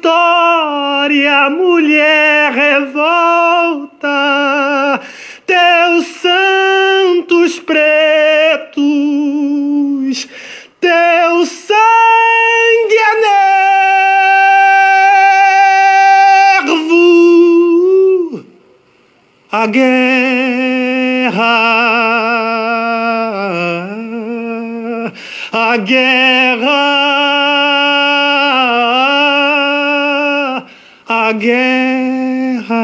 história, mulher revolta, teus santos pretos, teu sangue é nervo, a guerra, a guerra, a guerra.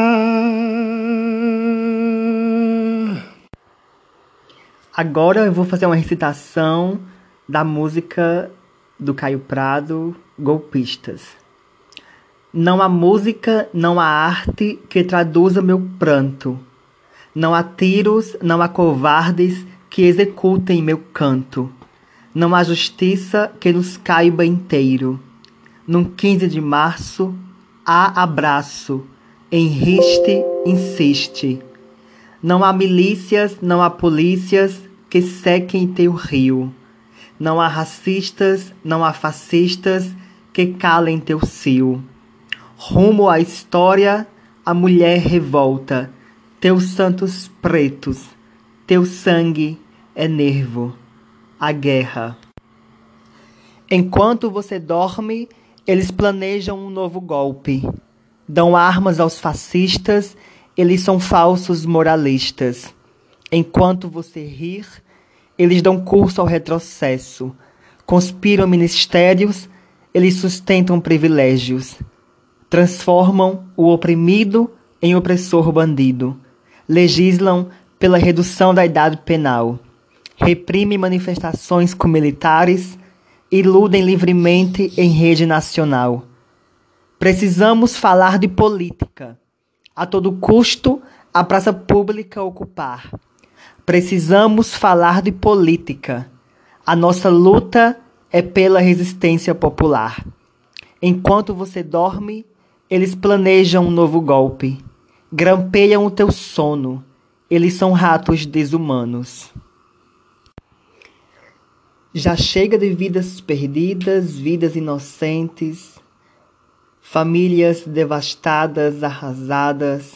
Agora eu vou fazer uma recitação da música do Caio Prado, Golpistas. Não há música, não há arte que traduza meu pranto. Não há tiros, não há covardes que executem meu canto. Não há justiça que nos caiba inteiro. Num 15 de março, há abraço, enriste, insiste. Não há milícias, não há polícias que sequem teu rio. Não há racistas, não há fascistas que calem teu cio. Rumo à história, a mulher revolta, teus santos pretos, teu sangue é nervo, a guerra. Enquanto você dorme, eles planejam um novo golpe. Dão armas aos fascistas, eles são falsos moralistas. Enquanto você rir, eles dão curso ao retrocesso. Conspiram ministérios, eles sustentam privilégios. Transformam o oprimido em opressor bandido. Legislam pela redução da idade penal. Reprimem manifestações com militares. Iludem livremente em rede nacional. Precisamos falar de política. A todo custo, a praça pública ocupar. Precisamos falar de política. A nossa luta é pela resistência popular. Enquanto você dorme, eles planejam um novo golpe. Grampeiam o teu sono. Eles são ratos desumanos. Já chega de vidas perdidas, vidas inocentes, famílias devastadas, arrasadas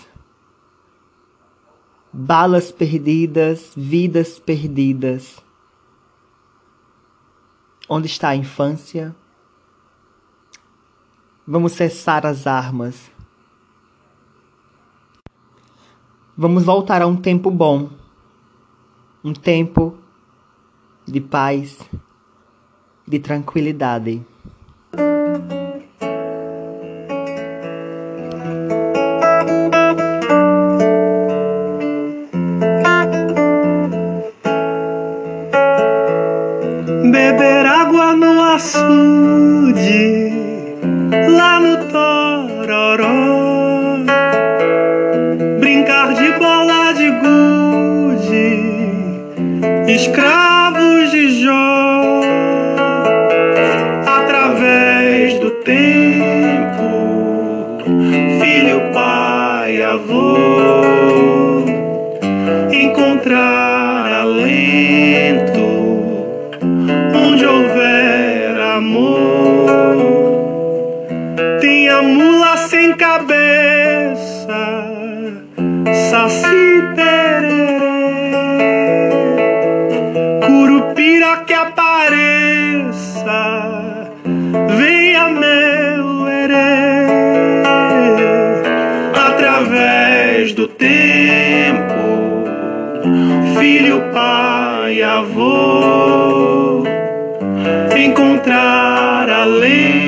balas perdidas, vidas perdidas. Onde está a infância? Vamos cessar as armas. Vamos voltar a um tempo bom, um tempo de paz, de tranquilidade. beber água no açude, lá no Tororó, brincar de bola de gude, escravos avô, encontrar alento onde houver amor. Tem a mula sem cabeça, saci pererê, do tempo, filho, pai, avô encontrar alento